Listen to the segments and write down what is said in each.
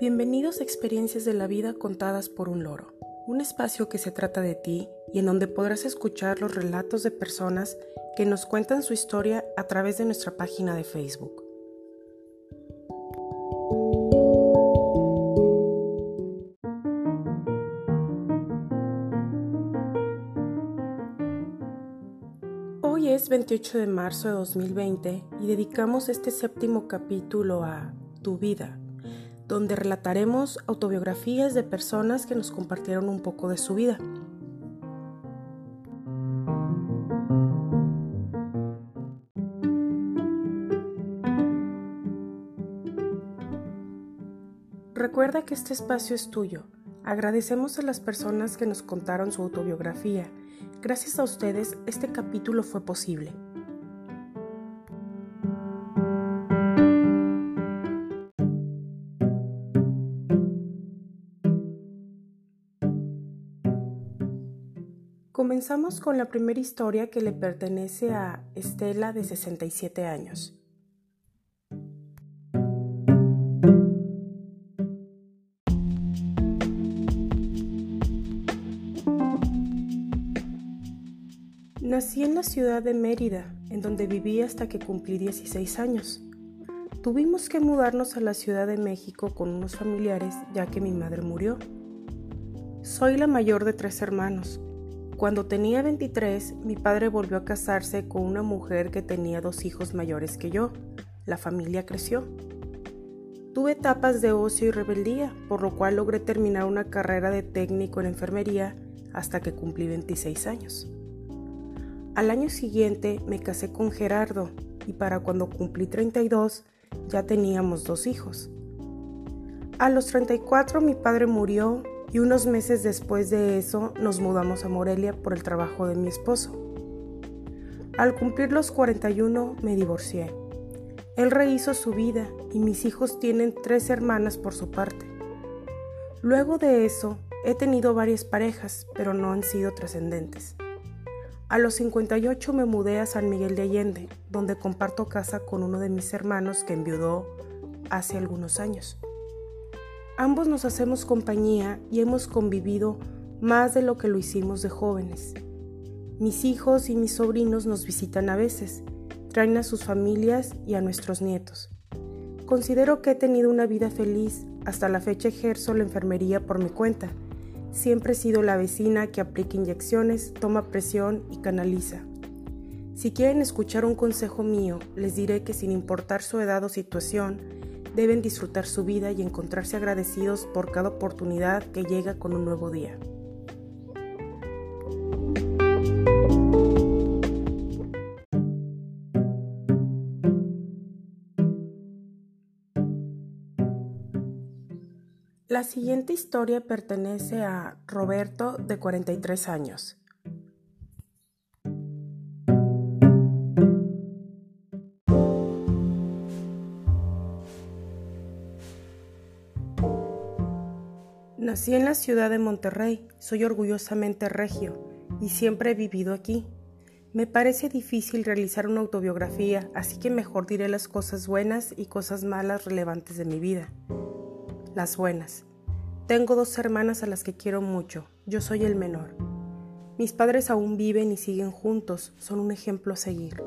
Bienvenidos a Experiencias de la Vida contadas por un loro, un espacio que se trata de ti y en donde podrás escuchar los relatos de personas que nos cuentan su historia a través de nuestra página de Facebook. Hoy es 28 de marzo de 2020 y dedicamos este séptimo capítulo a Tu vida, donde relataremos autobiografías de personas que nos compartieron un poco de su vida. Recuerda que este espacio es tuyo. Agradecemos a las personas que nos contaron su autobiografía. Gracias a ustedes, este capítulo fue posible. Comenzamos con la primera historia que le pertenece a Estela de 67 años. Nací en la ciudad de Mérida, en donde viví hasta que cumplí 16 años. Tuvimos que mudarnos a la Ciudad de México con unos familiares ya que mi madre murió. Soy la mayor de tres hermanos. Cuando tenía 23, mi padre volvió a casarse con una mujer que tenía dos hijos mayores que yo. La familia creció. Tuve etapas de ocio y rebeldía, por lo cual logré terminar una carrera de técnico en enfermería hasta que cumplí 26 años. Al año siguiente me casé con Gerardo y para cuando cumplí 32 ya teníamos dos hijos. A los 34 mi padre murió y unos meses después de eso nos mudamos a Morelia por el trabajo de mi esposo. Al cumplir los 41 me divorcié. Él rehizo su vida y mis hijos tienen tres hermanas por su parte. Luego de eso he tenido varias parejas, pero no han sido trascendentes. A los 58 me mudé a San Miguel de Allende, donde comparto casa con uno de mis hermanos que enviudó hace algunos años. Ambos nos hacemos compañía y hemos convivido más de lo que lo hicimos de jóvenes. Mis hijos y mis sobrinos nos visitan a veces, traen a sus familias y a nuestros nietos. Considero que he tenido una vida feliz, hasta la fecha ejerzo la enfermería por mi cuenta. Siempre he sido la vecina que aplica inyecciones, toma presión y canaliza. Si quieren escuchar un consejo mío, les diré que sin importar su edad o situación, deben disfrutar su vida y encontrarse agradecidos por cada oportunidad que llega con un nuevo día. La siguiente historia pertenece a Roberto de 43 años. Nací en la ciudad de Monterrey, soy orgullosamente regio y siempre he vivido aquí. Me parece difícil realizar una autobiografía, así que mejor diré las cosas buenas y cosas malas relevantes de mi vida. Las buenas. Tengo dos hermanas a las que quiero mucho, yo soy el menor. Mis padres aún viven y siguen juntos, son un ejemplo a seguir.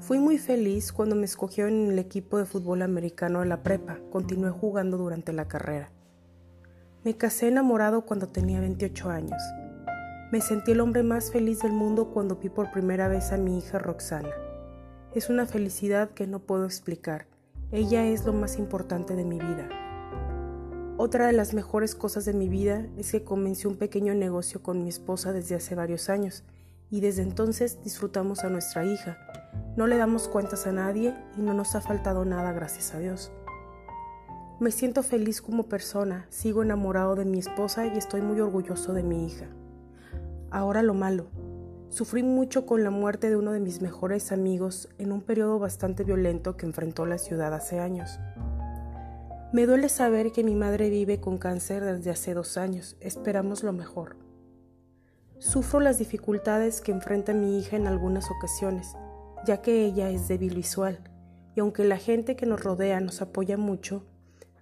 Fui muy feliz cuando me escogieron en el equipo de fútbol americano de la prepa, continué jugando durante la carrera. Me casé enamorado cuando tenía 28 años. Me sentí el hombre más feliz del mundo cuando vi por primera vez a mi hija Roxana. Es una felicidad que no puedo explicar. Ella es lo más importante de mi vida. Otra de las mejores cosas de mi vida es que comencé un pequeño negocio con mi esposa desde hace varios años y desde entonces disfrutamos a nuestra hija. No le damos cuentas a nadie y no nos ha faltado nada, gracias a Dios. Me siento feliz como persona, sigo enamorado de mi esposa y estoy muy orgulloso de mi hija. Ahora lo malo. Sufrí mucho con la muerte de uno de mis mejores amigos en un periodo bastante violento que enfrentó la ciudad hace años. Me duele saber que mi madre vive con cáncer desde hace dos años. Esperamos lo mejor. Sufro las dificultades que enfrenta mi hija en algunas ocasiones, ya que ella es débil visual, y aunque la gente que nos rodea nos apoya mucho,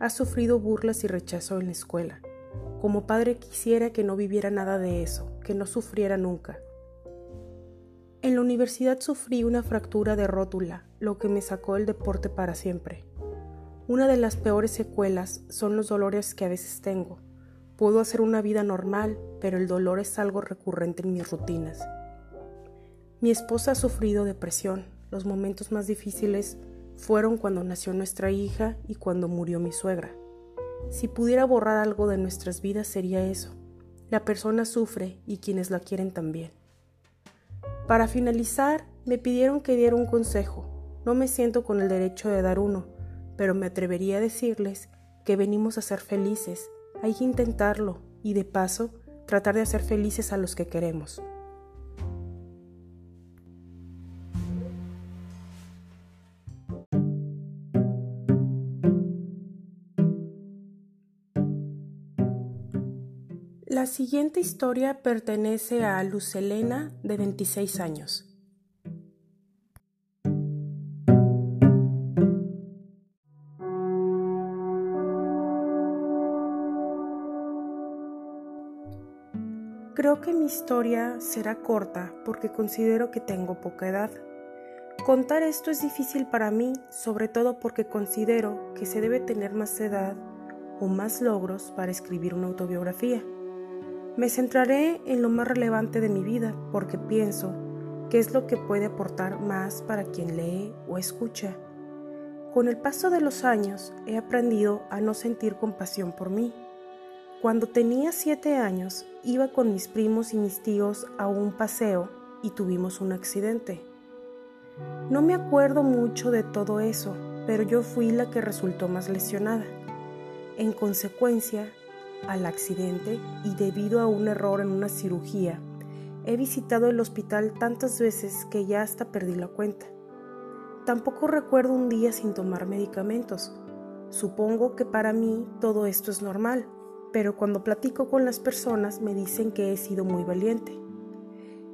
ha sufrido burlas y rechazo en la escuela. Como padre quisiera que no viviera nada de eso, que no sufriera nunca. En la universidad sufrí una fractura de rótula, lo que me sacó del deporte para siempre. Una de las peores secuelas son los dolores que a veces tengo. Puedo hacer una vida normal, pero el dolor es algo recurrente en mis rutinas. Mi esposa ha sufrido depresión. Los momentos más difíciles fueron cuando nació nuestra hija y cuando murió mi suegra. Si pudiera borrar algo de nuestras vidas sería eso. La persona sufre y quienes la quieren también. Para finalizar, me pidieron que diera un consejo. No me siento con el derecho de dar uno, pero me atrevería a decirles que venimos a ser felices. Hay que intentarlo y de paso tratar de hacer felices a los que queremos. La siguiente historia pertenece a Luz Elena, de 26 años. Creo que mi historia será corta porque considero que tengo poca edad. Contar esto es difícil para mí, sobre todo porque considero que se debe tener más edad o más logros para escribir una autobiografía. Me centraré en lo más relevante de mi vida porque pienso que es lo que puede aportar más para quien lee o escucha. Con el paso de los años he aprendido a no sentir compasión por mí. Cuando tenía siete años iba con mis primos y mis tíos a un paseo y tuvimos un accidente. No me acuerdo mucho de todo eso, pero yo fui la que resultó más lesionada. En consecuencia, al accidente y debido a un error en una cirugía, he visitado el hospital tantas veces que ya hasta perdí la cuenta. Tampoco recuerdo un día sin tomar medicamentos. Supongo que para mí todo esto es normal, pero cuando platico con las personas me dicen que he sido muy valiente.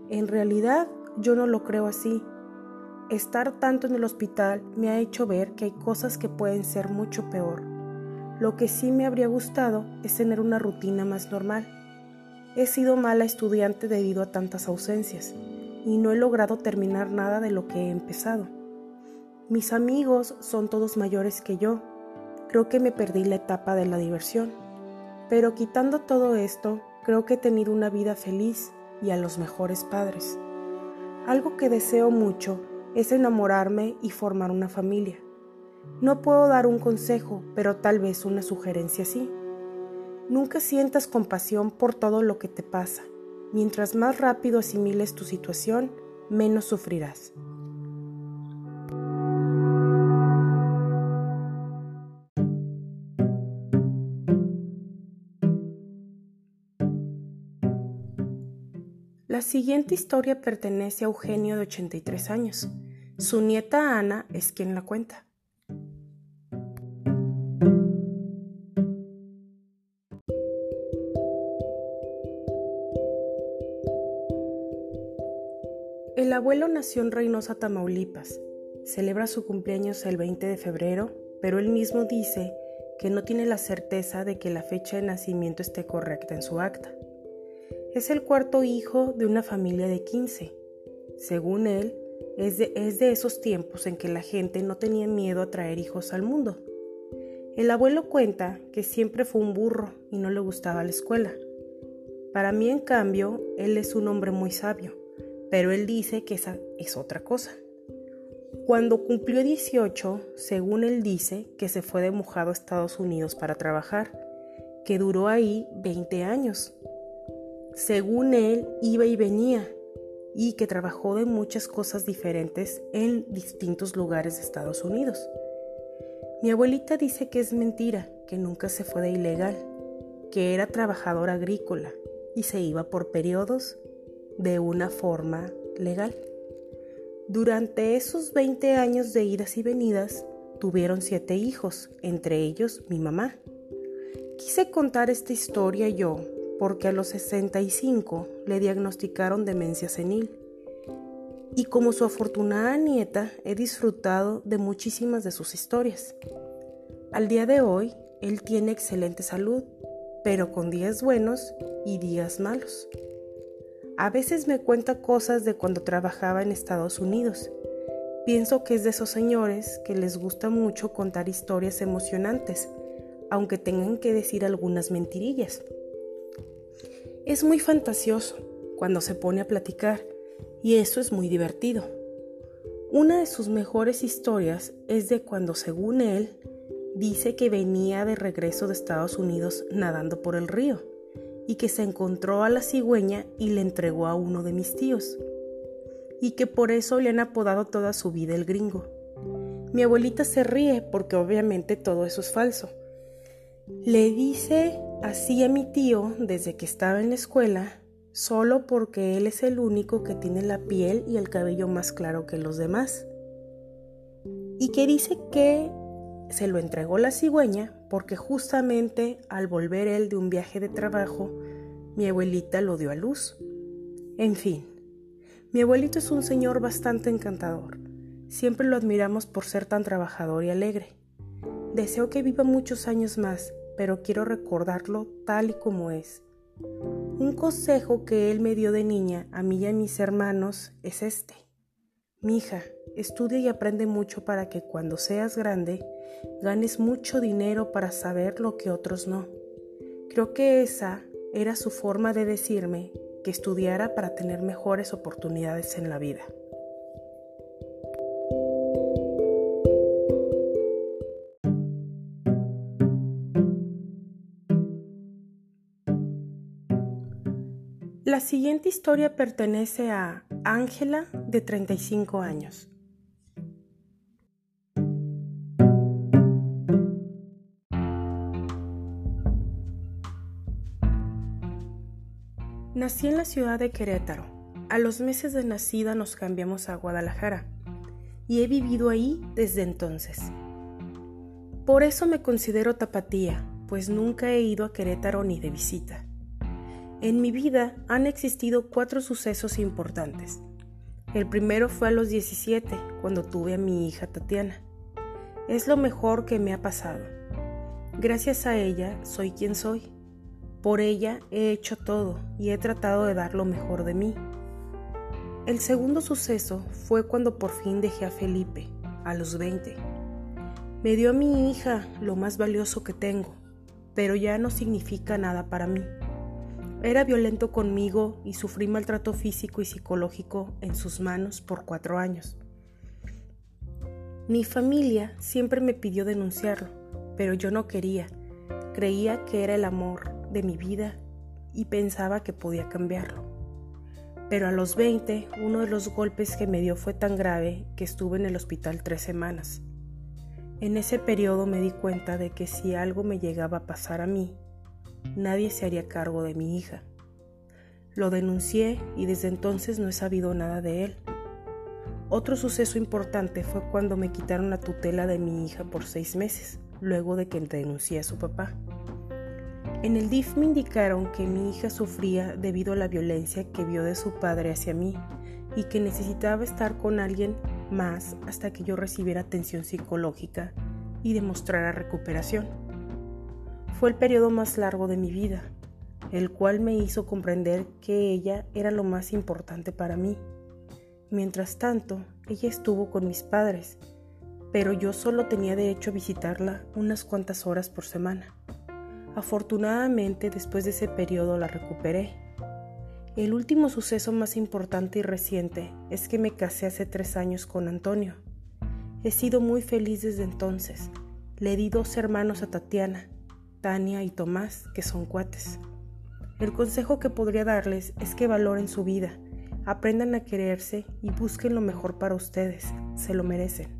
En realidad yo no lo creo así. Estar tanto en el hospital me ha hecho ver que hay cosas que pueden ser mucho peor lo que sí me habría gustado es tener una rutina más normal. He sido mala estudiante debido a tantas ausencias y no he logrado terminar nada de lo que he empezado. Mis amigos son todos mayores que yo. Creo que me perdí la etapa de la diversión. Pero quitando todo esto, creo que he tenido una vida feliz y a los mejores padres. Algo que deseo mucho es enamorarme y formar una familia. No puedo dar un consejo, pero tal vez una sugerencia sí. Nunca sientas compasión por todo lo que te pasa. Mientras más rápido asimiles tu situación, menos sufrirás. La siguiente historia pertenece a Eugenio de 83 años. Su nieta Ana es quien la cuenta. Abuelo nació en Reynosa, Tamaulipas. Celebra su cumpleaños el 20 de febrero, pero él mismo dice que no tiene la certeza de que la fecha de nacimiento esté correcta en su acta. Es el cuarto hijo de una familia de 15. Según él, es de, es de esos tiempos en que la gente no tenía miedo a traer hijos al mundo. El abuelo cuenta que siempre fue un burro y no le gustaba la escuela. Para mí, en cambio, él es un hombre muy sabio pero él dice que esa es otra cosa. Cuando cumplió 18, según él dice, que se fue de mojado a Estados Unidos para trabajar, que duró ahí 20 años. Según él, iba y venía, y que trabajó de muchas cosas diferentes en distintos lugares de Estados Unidos. Mi abuelita dice que es mentira, que nunca se fue de ilegal, que era trabajador agrícola y se iba por periodos de una forma legal. Durante esos 20 años de idas y venidas, tuvieron siete hijos, entre ellos mi mamá. Quise contar esta historia yo porque a los 65 le diagnosticaron demencia senil. Y como su afortunada nieta, he disfrutado de muchísimas de sus historias. Al día de hoy, él tiene excelente salud, pero con días buenos y días malos. A veces me cuenta cosas de cuando trabajaba en Estados Unidos. Pienso que es de esos señores que les gusta mucho contar historias emocionantes, aunque tengan que decir algunas mentirillas. Es muy fantasioso cuando se pone a platicar y eso es muy divertido. Una de sus mejores historias es de cuando, según él, dice que venía de regreso de Estados Unidos nadando por el río y que se encontró a la cigüeña y le entregó a uno de mis tíos y que por eso le han apodado toda su vida el gringo. Mi abuelita se ríe porque obviamente todo eso es falso. Le dice así a mi tío desde que estaba en la escuela solo porque él es el único que tiene la piel y el cabello más claro que los demás. Y que dice que se lo entregó la cigüeña porque justamente al volver él de un viaje de trabajo, mi abuelita lo dio a luz. En fin, mi abuelito es un señor bastante encantador. Siempre lo admiramos por ser tan trabajador y alegre. Deseo que viva muchos años más, pero quiero recordarlo tal y como es un consejo que él me dio de niña a mí y a mis hermanos es este. Mija, estudia y aprende mucho para que cuando seas grande ganes mucho dinero para saber lo que otros no. Creo que esa era su forma de decirme que estudiara para tener mejores oportunidades en la vida. La siguiente historia pertenece a Ángela, de 35 años. Nací en la ciudad de Querétaro. A los meses de nacida nos cambiamos a Guadalajara y he vivido ahí desde entonces. Por eso me considero tapatía, pues nunca he ido a Querétaro ni de visita. En mi vida han existido cuatro sucesos importantes. El primero fue a los 17, cuando tuve a mi hija Tatiana. Es lo mejor que me ha pasado. Gracias a ella soy quien soy. Por ella he hecho todo y he tratado de dar lo mejor de mí. El segundo suceso fue cuando por fin dejé a Felipe, a los 20. Me dio a mi hija lo más valioso que tengo, pero ya no significa nada para mí. Era violento conmigo y sufrí maltrato físico y psicológico en sus manos por cuatro años. Mi familia siempre me pidió denunciarlo, pero yo no quería. Creía que era el amor de mi vida y pensaba que podía cambiarlo. Pero a los 20, uno de los golpes que me dio fue tan grave que estuve en el hospital tres semanas. En ese periodo me di cuenta de que si algo me llegaba a pasar a mí, nadie se haría cargo de mi hija. Lo denuncié y desde entonces no he sabido nada de él. Otro suceso importante fue cuando me quitaron la tutela de mi hija por seis meses, luego de que denuncié a su papá. En el DIF me indicaron que mi hija sufría debido a la violencia que vio de su padre hacia mí y que necesitaba estar con alguien más hasta que yo recibiera atención psicológica y demostrara recuperación. Fue el periodo más largo de mi vida, el cual me hizo comprender que ella era lo más importante para mí. Mientras tanto, ella estuvo con mis padres, pero yo solo tenía derecho a visitarla unas cuantas horas por semana. Afortunadamente, después de ese periodo la recuperé. El último suceso más importante y reciente es que me casé hace tres años con Antonio. He sido muy feliz desde entonces. Le di dos hermanos a Tatiana Tania y Tomás, que son cuates. El consejo que podría darles es que valoren su vida, aprendan a quererse y busquen lo mejor para ustedes, se lo merecen.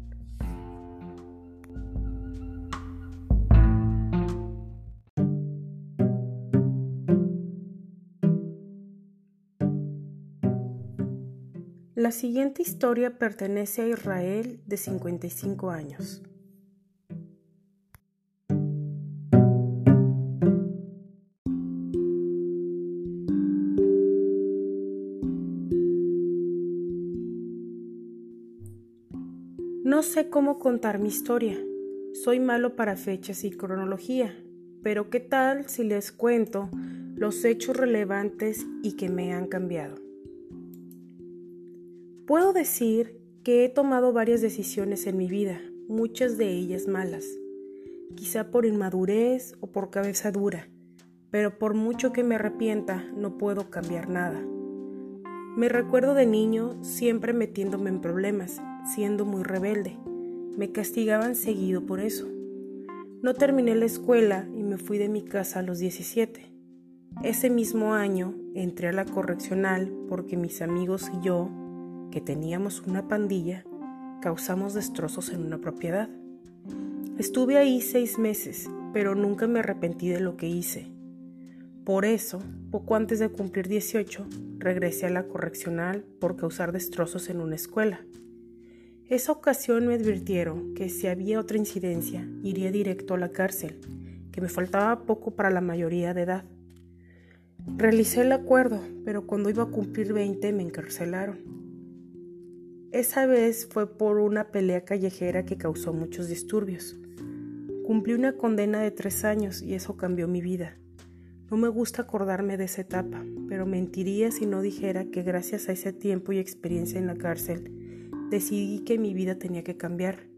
La siguiente historia pertenece a Israel de 55 años. No sé cómo contar mi historia. Soy malo para fechas y cronología, pero ¿qué tal si les cuento los hechos relevantes y que me han cambiado? Puedo decir que he tomado varias decisiones en mi vida, muchas de ellas malas, quizá por inmadurez o por cabeza dura, pero por mucho que me arrepienta no puedo cambiar nada. Me recuerdo de niño siempre metiéndome en problemas, siendo muy rebelde. Me castigaban seguido por eso. No terminé la escuela y me fui de mi casa a los 17. Ese mismo año entré a la correccional porque mis amigos y yo, que teníamos una pandilla, causamos destrozos en una propiedad. Estuve ahí seis meses, pero nunca me arrepentí de lo que hice. Por eso, poco antes de cumplir 18, regresé a la correccional por causar destrozos en una escuela. Esa ocasión me advirtieron que si había otra incidencia, iría directo a la cárcel, que me faltaba poco para la mayoría de edad. Realicé el acuerdo, pero cuando iba a cumplir 20 me encarcelaron. Esa vez fue por una pelea callejera que causó muchos disturbios. Cumplí una condena de tres años y eso cambió mi vida. No me gusta acordarme de esa etapa, pero mentiría si no dijera que gracias a ese tiempo y experiencia en la cárcel, decidí que mi vida tenía que cambiar.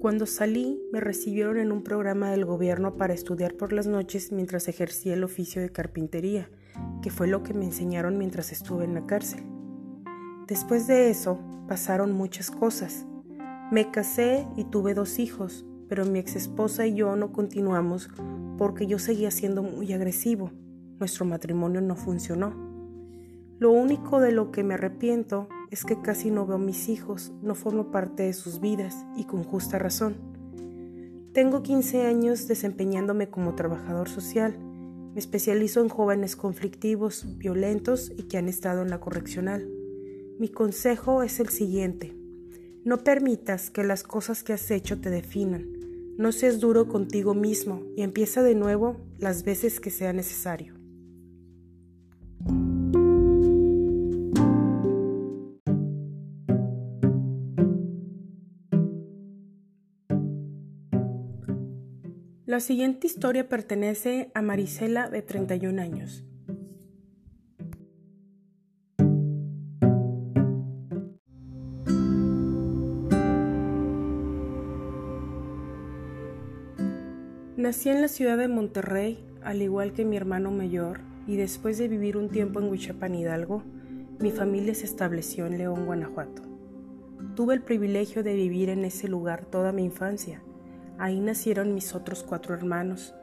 Cuando salí, me recibieron en un programa del gobierno para estudiar por las noches mientras ejercía el oficio de carpintería, que fue lo que me enseñaron mientras estuve en la cárcel. Después de eso, pasaron muchas cosas. Me casé y tuve dos hijos, pero mi ex esposa y yo no continuamos porque yo seguía siendo muy agresivo. Nuestro matrimonio no funcionó. Lo único de lo que me arrepiento es que casi no veo a mis hijos, no formo parte de sus vidas y con justa razón. Tengo 15 años desempeñándome como trabajador social. Me especializo en jóvenes conflictivos, violentos y que han estado en la correccional. Mi consejo es el siguiente. No permitas que las cosas que has hecho te definan. No seas duro contigo mismo y empieza de nuevo las veces que sea necesario. La siguiente historia pertenece a Marisela de 31 años. Nací en la ciudad de Monterrey, al igual que mi hermano mayor, y después de vivir un tiempo en Huichapan Hidalgo, mi familia se estableció en León, Guanajuato. Tuve el privilegio de vivir en ese lugar toda mi infancia Ahí nacieron mis otros cuatro hermanos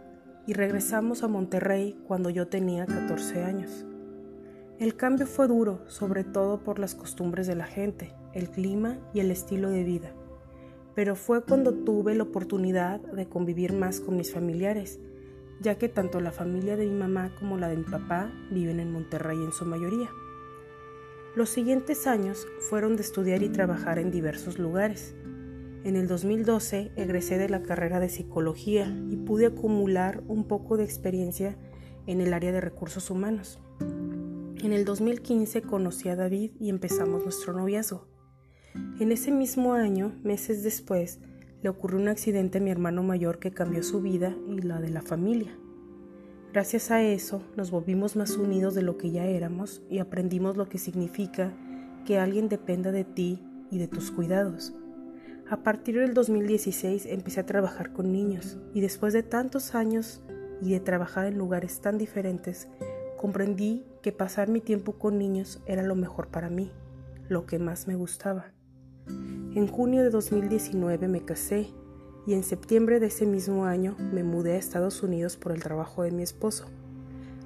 y regresamos a Monterrey cuando yo tenía 14 años. El cambio fue duro, sobre todo por las costumbres de la gente, el clima y el estilo de vida, pero fue cuando tuve la oportunidad de convivir más con mis familiares, ya que tanto la familia de mi mamá como la de mi papá viven en Monterrey en su mayoría. Los siguientes años fueron de estudiar y trabajar en diversos lugares. En el 2012 egresé de la carrera de psicología y pude acumular un poco de experiencia en el área de recursos humanos. En el 2015 conocí a David y empezamos nuestro noviazgo. En ese mismo año, meses después, le ocurrió un accidente a mi hermano mayor que cambió su vida y la de la familia. Gracias a eso nos volvimos más unidos de lo que ya éramos y aprendimos lo que significa que alguien dependa de ti y de tus cuidados. A partir del 2016 empecé a trabajar con niños y después de tantos años y de trabajar en lugares tan diferentes, comprendí que pasar mi tiempo con niños era lo mejor para mí, lo que más me gustaba. En junio de 2019 me casé y en septiembre de ese mismo año me mudé a Estados Unidos por el trabajo de mi esposo.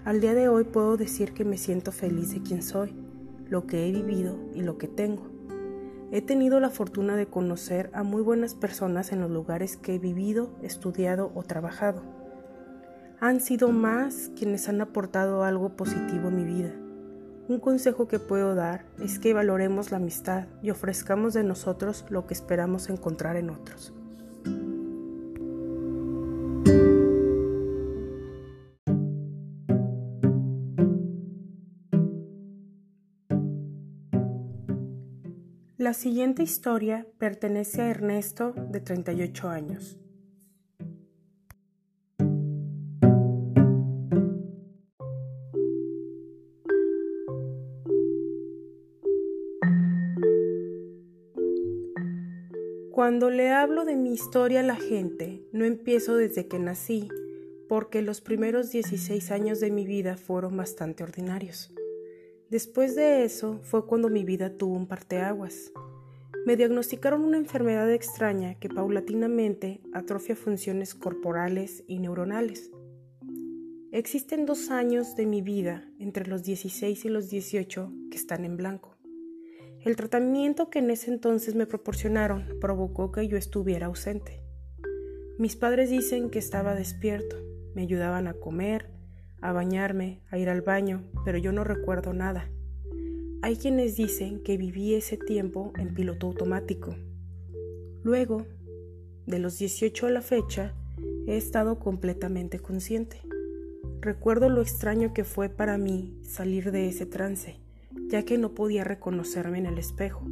Al día de hoy puedo decir que me siento feliz de quien soy, lo que he vivido y lo que tengo. He tenido la fortuna de conocer a muy buenas personas en los lugares que he vivido, estudiado o trabajado. Han sido más quienes han aportado algo positivo en mi vida. Un consejo que puedo dar es que valoremos la amistad y ofrezcamos de nosotros lo que esperamos encontrar en otros. La siguiente historia pertenece a Ernesto, de 38 años. Cuando le hablo de mi historia a la gente, no empiezo desde que nací, porque los primeros 16 años de mi vida fueron bastante ordinarios. Después de eso fue cuando mi vida tuvo un parteaguas. Me diagnosticaron una enfermedad extraña que paulatinamente atrofia funciones corporales y neuronales. Existen dos años de mi vida, entre los 16 y los 18, que están en blanco. El tratamiento que en ese entonces me proporcionaron provocó que yo estuviera ausente. Mis padres dicen que estaba despierto, me ayudaban a comer, a bañarme, a ir al baño, pero yo no recuerdo nada. Hay quienes dicen que viví ese tiempo en piloto automático. Luego, de los 18 a la fecha, he estado completamente consciente. Recuerdo lo extraño que fue para mí salir de ese trance, ya que no podía reconocerme en el espejo.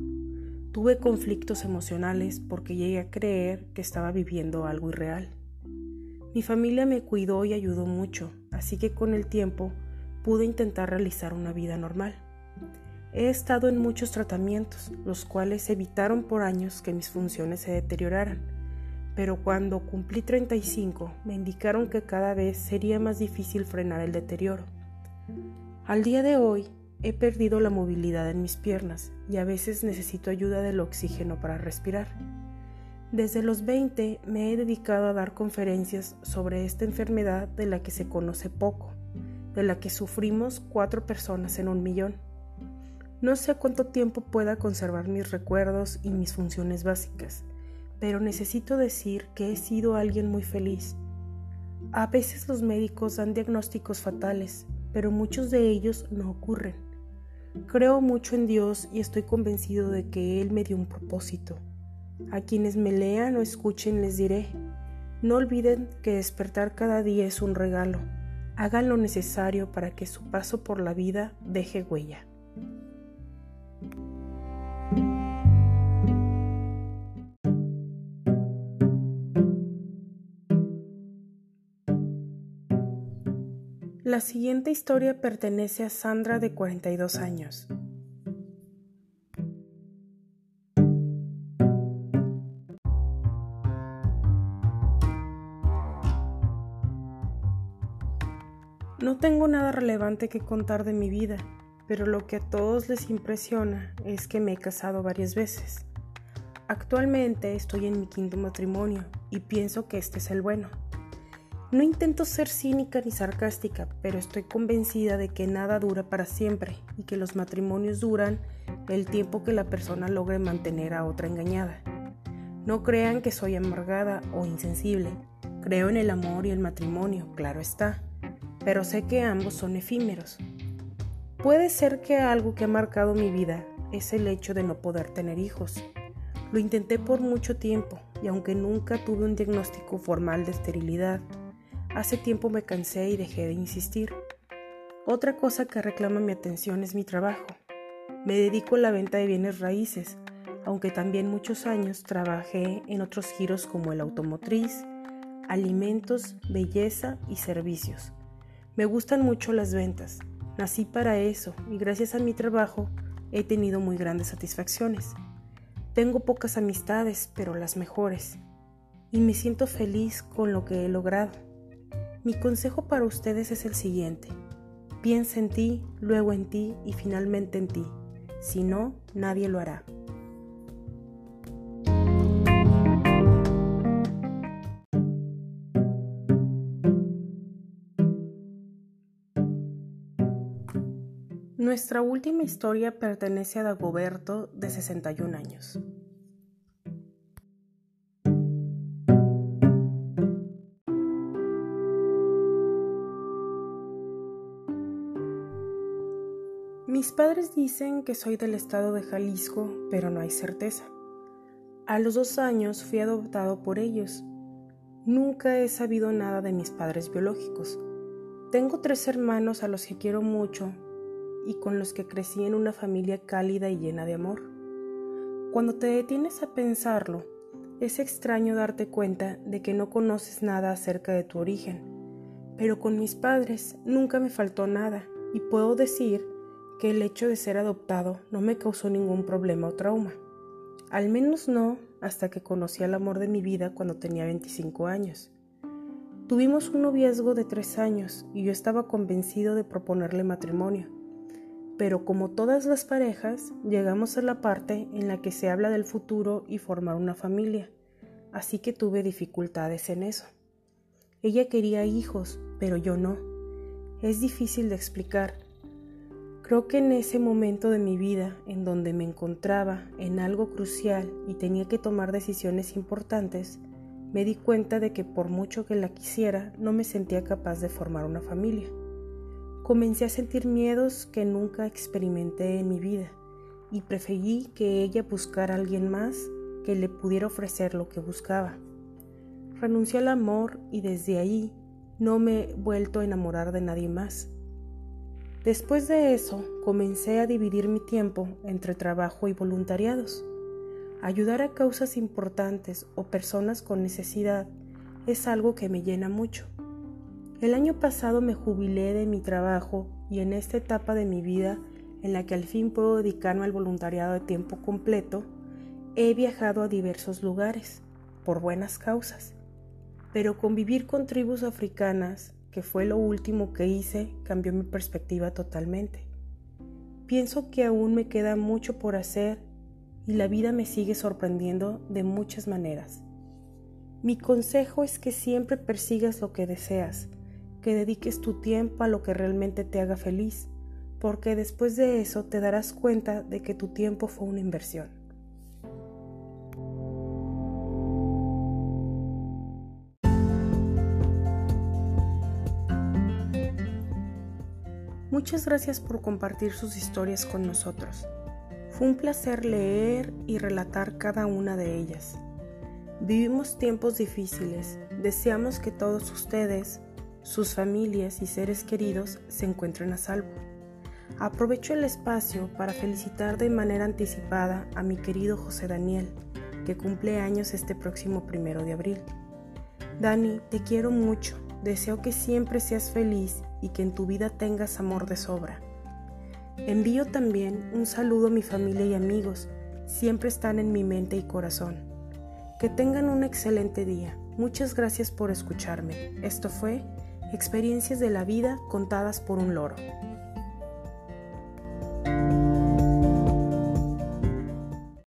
Tuve conflictos emocionales porque llegué a creer que estaba viviendo algo irreal. Mi familia me cuidó y ayudó mucho, así que con el tiempo pude intentar realizar una vida normal. He estado en muchos tratamientos, los cuales evitaron por años que mis funciones se deterioraran pero cuando cumplí 35 me indicaron que cada vez sería más difícil frenar el deterioro. Al día de hoy he perdido la movilidad en mis piernas y a veces necesito ayuda del oxígeno para respirar. Desde los 20 me he dedicado a dar conferencias sobre esta enfermedad de la que se conoce poco, de la que sufrimos cuatro personas en un millón. No sé cuánto tiempo pueda conservar mis recuerdos y mis funciones básicas, pero necesito decir que he sido alguien muy feliz. A veces los médicos dan diagnósticos fatales, pero muchos de ellos no ocurren. Creo mucho en Dios y estoy convencido de que Él me dio un propósito. A quienes me lean o escuchen les diré, no olviden que despertar cada día es un regalo. Hagan lo necesario para que su paso por la vida deje huella. La siguiente historia pertenece a Sandra de 42 años. No tengo nada relevante que contar de mi vida, pero lo que a todos les impresiona es que me he casado varias veces. Actualmente estoy en mi quinto matrimonio y pienso que este es el bueno. No intento ser cínica ni sarcástica, pero estoy convencida de que nada dura para siempre y que los matrimonios duran el tiempo que la persona logre mantener a otra engañada. No crean que soy amargada o insensible. Creo en el amor y el matrimonio, claro está, pero sé que ambos son efímeros. Puede ser que algo que ha marcado mi vida es el hecho de no poder tener hijos. Lo intenté por mucho tiempo y aunque nunca tuve un diagnóstico formal de esterilidad, Hace tiempo me cansé y dejé de insistir. Otra cosa que reclama mi atención es mi trabajo. Me dedico a la venta de bienes raíces, aunque también muchos años trabajé en otros giros como el automotriz, alimentos, belleza y servicios. Me gustan mucho las ventas. Nací para eso y gracias a mi trabajo he tenido muy grandes satisfacciones. Tengo pocas amistades, pero las mejores. Y me siento feliz con lo que he logrado. Mi consejo para ustedes es el siguiente. Piensa en ti, luego en ti y finalmente en ti. Si no, nadie lo hará. Nuestra última historia pertenece a Dagoberto, de 61 años. Mis padres dicen que soy del estado de Jalisco, pero no hay certeza. A los dos años fui adoptado por ellos. Nunca he sabido nada de mis padres biológicos. Tengo tres hermanos a los que quiero mucho y con los que crecí en una familia cálida y llena de amor. Cuando te detienes a pensarlo, es extraño darte cuenta de que no conoces nada acerca de tu origen, pero con mis padres nunca me faltó nada y puedo decir que el hecho de ser adoptado no me causó ningún problema o trauma. Al menos no hasta que conocí al amor de mi vida cuando tenía 25 años. Tuvimos un noviazgo de tres años y yo estaba convencido de proponerle matrimonio. Pero como todas las parejas, llegamos a la parte en la que se habla del futuro y formar una familia, así que tuve dificultades en eso. Ella quería hijos, pero yo no. Es difícil de explicar. Creo que en ese momento de mi vida, en donde me encontraba en algo crucial y tenía que tomar decisiones importantes, me di cuenta de que por mucho que la quisiera, no me sentía capaz de formar una familia. Comencé a sentir miedos que nunca experimenté en mi vida y preferí que ella buscara a alguien más que le pudiera ofrecer lo que buscaba. Renuncié al amor y desde ahí no me he vuelto a enamorar de nadie más. Después de eso, comencé a dividir mi tiempo entre trabajo y voluntariados. Ayudar a causas importantes o personas con necesidad es algo que me llena mucho. El año pasado me jubilé de mi trabajo y en esta etapa de mi vida en la que al fin puedo dedicarme al voluntariado de tiempo completo, he viajado a diversos lugares por buenas causas. Pero convivir con tribus africanas, que fue lo último que hice, cambió mi perspectiva totalmente. Pienso que aún me queda mucho por hacer y la vida me sigue sorprendiendo de muchas maneras. Mi consejo es que siempre persigas lo que deseas, que dediques tu tiempo a lo que realmente te haga feliz, porque después de eso te darás cuenta de que tu tiempo fue una inversión. Muchas gracias por compartir sus historias con nosotros. Fue un placer leer y relatar cada una de ellas. Vivimos tiempos difíciles. Deseamos que todos ustedes, sus familias y seres queridos se encuentren a salvo. Aprovecho el espacio para felicitar de manera anticipada a mi querido José Daniel, que cumple años este próximo primero de abril. Dani, te quiero mucho. Deseo que siempre seas feliz y que en tu vida tengas amor de sobra. Envío también un saludo a mi familia y amigos, siempre están en mi mente y corazón. Que tengan un excelente día. Muchas gracias por escucharme. Esto fue Experiencias de la vida contadas por un loro.